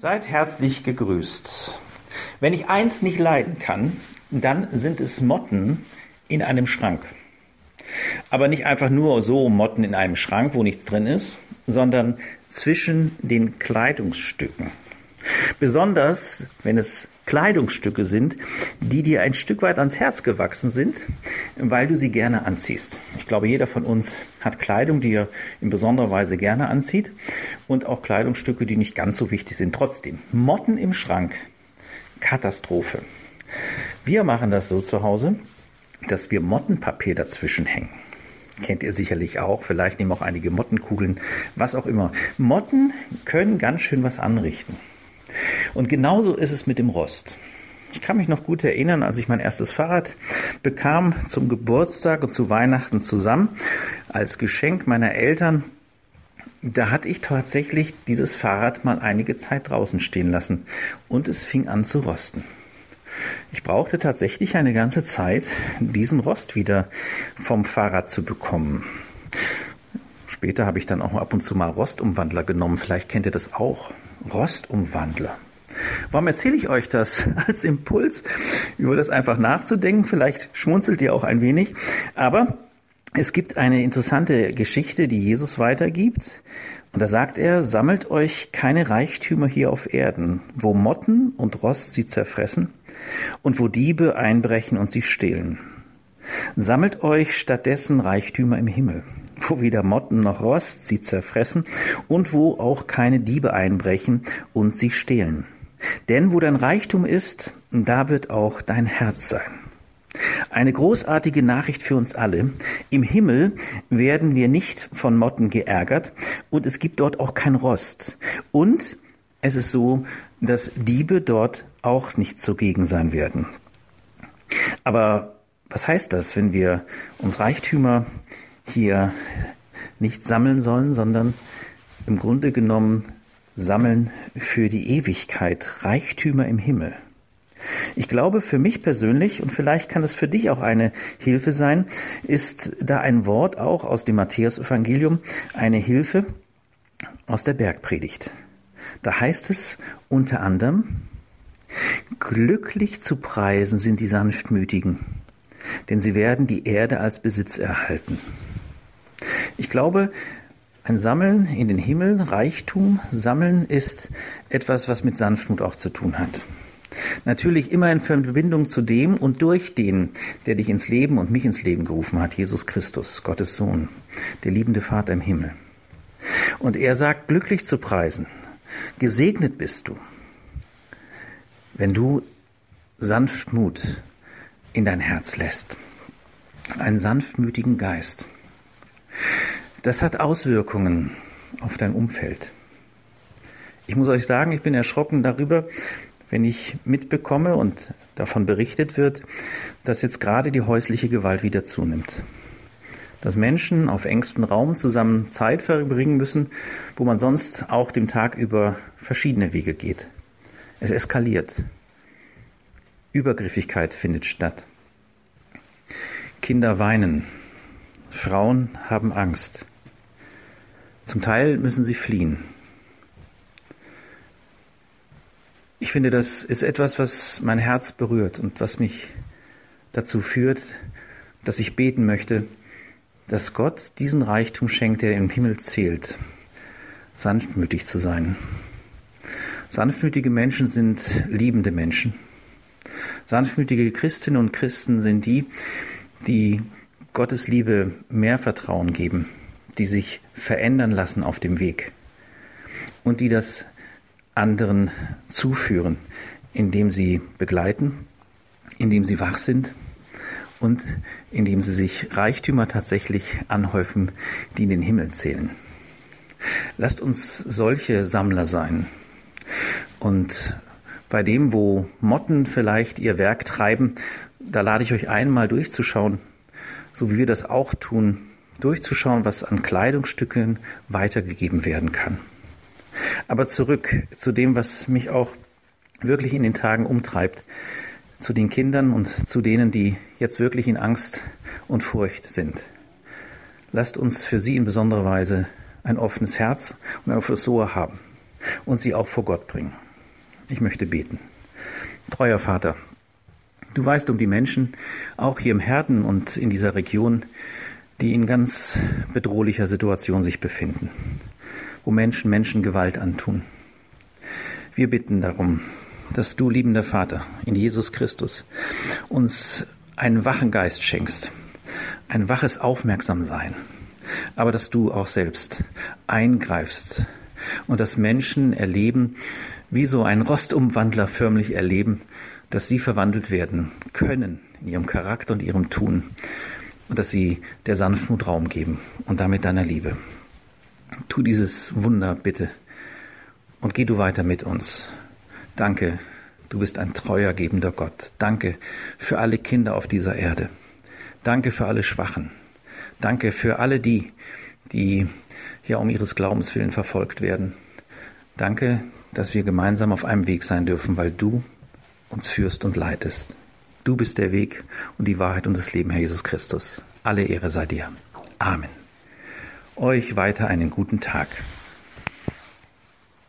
Seid herzlich gegrüßt. Wenn ich eins nicht leiden kann, dann sind es Motten in einem Schrank. Aber nicht einfach nur so Motten in einem Schrank, wo nichts drin ist, sondern zwischen den Kleidungsstücken. Besonders, wenn es Kleidungsstücke sind, die dir ein Stück weit ans Herz gewachsen sind, weil du sie gerne anziehst. Ich glaube, jeder von uns hat Kleidung, die er in besonderer Weise gerne anzieht und auch Kleidungsstücke, die nicht ganz so wichtig sind. Trotzdem, Motten im Schrank, Katastrophe. Wir machen das so zu Hause, dass wir Mottenpapier dazwischen hängen kennt ihr sicherlich auch. Vielleicht nehmen auch einige Mottenkugeln, was auch immer. Motten können ganz schön was anrichten. Und genauso ist es mit dem Rost. Ich kann mich noch gut erinnern, als ich mein erstes Fahrrad bekam zum Geburtstag und zu Weihnachten zusammen als Geschenk meiner Eltern. Da hatte ich tatsächlich dieses Fahrrad mal einige Zeit draußen stehen lassen und es fing an zu rosten. Ich brauchte tatsächlich eine ganze Zeit, diesen Rost wieder vom Fahrrad zu bekommen. Später habe ich dann auch ab und zu mal Rostumwandler genommen. Vielleicht kennt ihr das auch. Rostumwandler. Warum erzähle ich euch das als Impuls, über das einfach nachzudenken? Vielleicht schmunzelt ihr auch ein wenig. Aber es gibt eine interessante Geschichte, die Jesus weitergibt. Und da sagt er, sammelt euch keine Reichtümer hier auf Erden, wo Motten und Rost sie zerfressen und wo Diebe einbrechen und sie stehlen. Sammelt euch stattdessen Reichtümer im Himmel, wo weder Motten noch Rost sie zerfressen und wo auch keine Diebe einbrechen und sie stehlen. Denn wo dein Reichtum ist, da wird auch dein Herz sein. Eine großartige Nachricht für uns alle. Im Himmel werden wir nicht von Motten geärgert und es gibt dort auch kein Rost. Und es ist so, dass Diebe dort auch nicht zugegen sein werden. Aber was heißt das, wenn wir uns Reichtümer hier nicht sammeln sollen, sondern im Grunde genommen sammeln für die Ewigkeit Reichtümer im Himmel? Ich glaube, für mich persönlich, und vielleicht kann es für dich auch eine Hilfe sein, ist da ein Wort auch aus dem Matthäus-Evangelium, eine Hilfe aus der Bergpredigt. Da heißt es unter anderem, glücklich zu preisen sind die Sanftmütigen, denn sie werden die Erde als Besitz erhalten. Ich glaube, ein Sammeln in den Himmel, Reichtum, Sammeln ist etwas, was mit Sanftmut auch zu tun hat. Natürlich immer in Verbindung zu dem und durch den, der dich ins Leben und mich ins Leben gerufen hat, Jesus Christus, Gottes Sohn, der liebende Vater im Himmel. Und er sagt, glücklich zu preisen, gesegnet bist du, wenn du Sanftmut in dein Herz lässt, einen sanftmütigen Geist. Das hat Auswirkungen auf dein Umfeld. Ich muss euch sagen, ich bin erschrocken darüber, wenn ich mitbekomme und davon berichtet wird, dass jetzt gerade die häusliche Gewalt wieder zunimmt. Dass Menschen auf engstem Raum zusammen Zeit verbringen müssen, wo man sonst auch dem Tag über verschiedene Wege geht. Es eskaliert. Übergriffigkeit findet statt. Kinder weinen. Frauen haben Angst. Zum Teil müssen sie fliehen. Ich finde, das ist etwas, was mein Herz berührt und was mich dazu führt, dass ich beten möchte, dass Gott diesen Reichtum schenkt, der im Himmel zählt, sanftmütig zu sein. Sanftmütige Menschen sind liebende Menschen. Sanftmütige Christinnen und Christen sind die, die Gottes Liebe mehr Vertrauen geben, die sich verändern lassen auf dem Weg und die das anderen zuführen, indem sie begleiten, indem sie wach sind und indem sie sich Reichtümer tatsächlich anhäufen, die in den Himmel zählen. Lasst uns solche Sammler sein. Und bei dem, wo Motten vielleicht ihr Werk treiben, da lade ich euch ein, mal durchzuschauen, so wie wir das auch tun, durchzuschauen, was an Kleidungsstücken weitergegeben werden kann. Aber zurück zu dem, was mich auch wirklich in den Tagen umtreibt, zu den Kindern und zu denen, die jetzt wirklich in Angst und Furcht sind. Lasst uns für sie in besonderer Weise ein offenes Herz und ein offenes Ohr haben und sie auch vor Gott bringen. Ich möchte beten. Treuer Vater, du weißt um die Menschen, auch hier im Herden und in dieser Region, die in ganz bedrohlicher Situation sich befinden, wo Menschen Menschen Gewalt antun. Wir bitten darum, dass du, liebender Vater, in Jesus Christus uns einen wachen Geist schenkst, ein waches Aufmerksamsein, aber dass du auch selbst eingreifst und dass Menschen erleben, wie so ein Rostumwandler förmlich erleben, dass sie verwandelt werden können in ihrem Charakter und ihrem Tun und dass sie der Sanftmut Raum geben und damit deiner Liebe. Tu dieses Wunder bitte und geh du weiter mit uns. Danke, du bist ein treuer gebender Gott. Danke für alle Kinder auf dieser Erde. Danke für alle Schwachen. Danke für alle die, die ja um ihres Glaubens willen verfolgt werden. Danke, dass wir gemeinsam auf einem Weg sein dürfen, weil du uns führst und leitest. Du bist der Weg und die Wahrheit und das Leben, Herr Jesus Christus. Alle Ehre sei dir. Amen. Euch weiter einen guten Tag.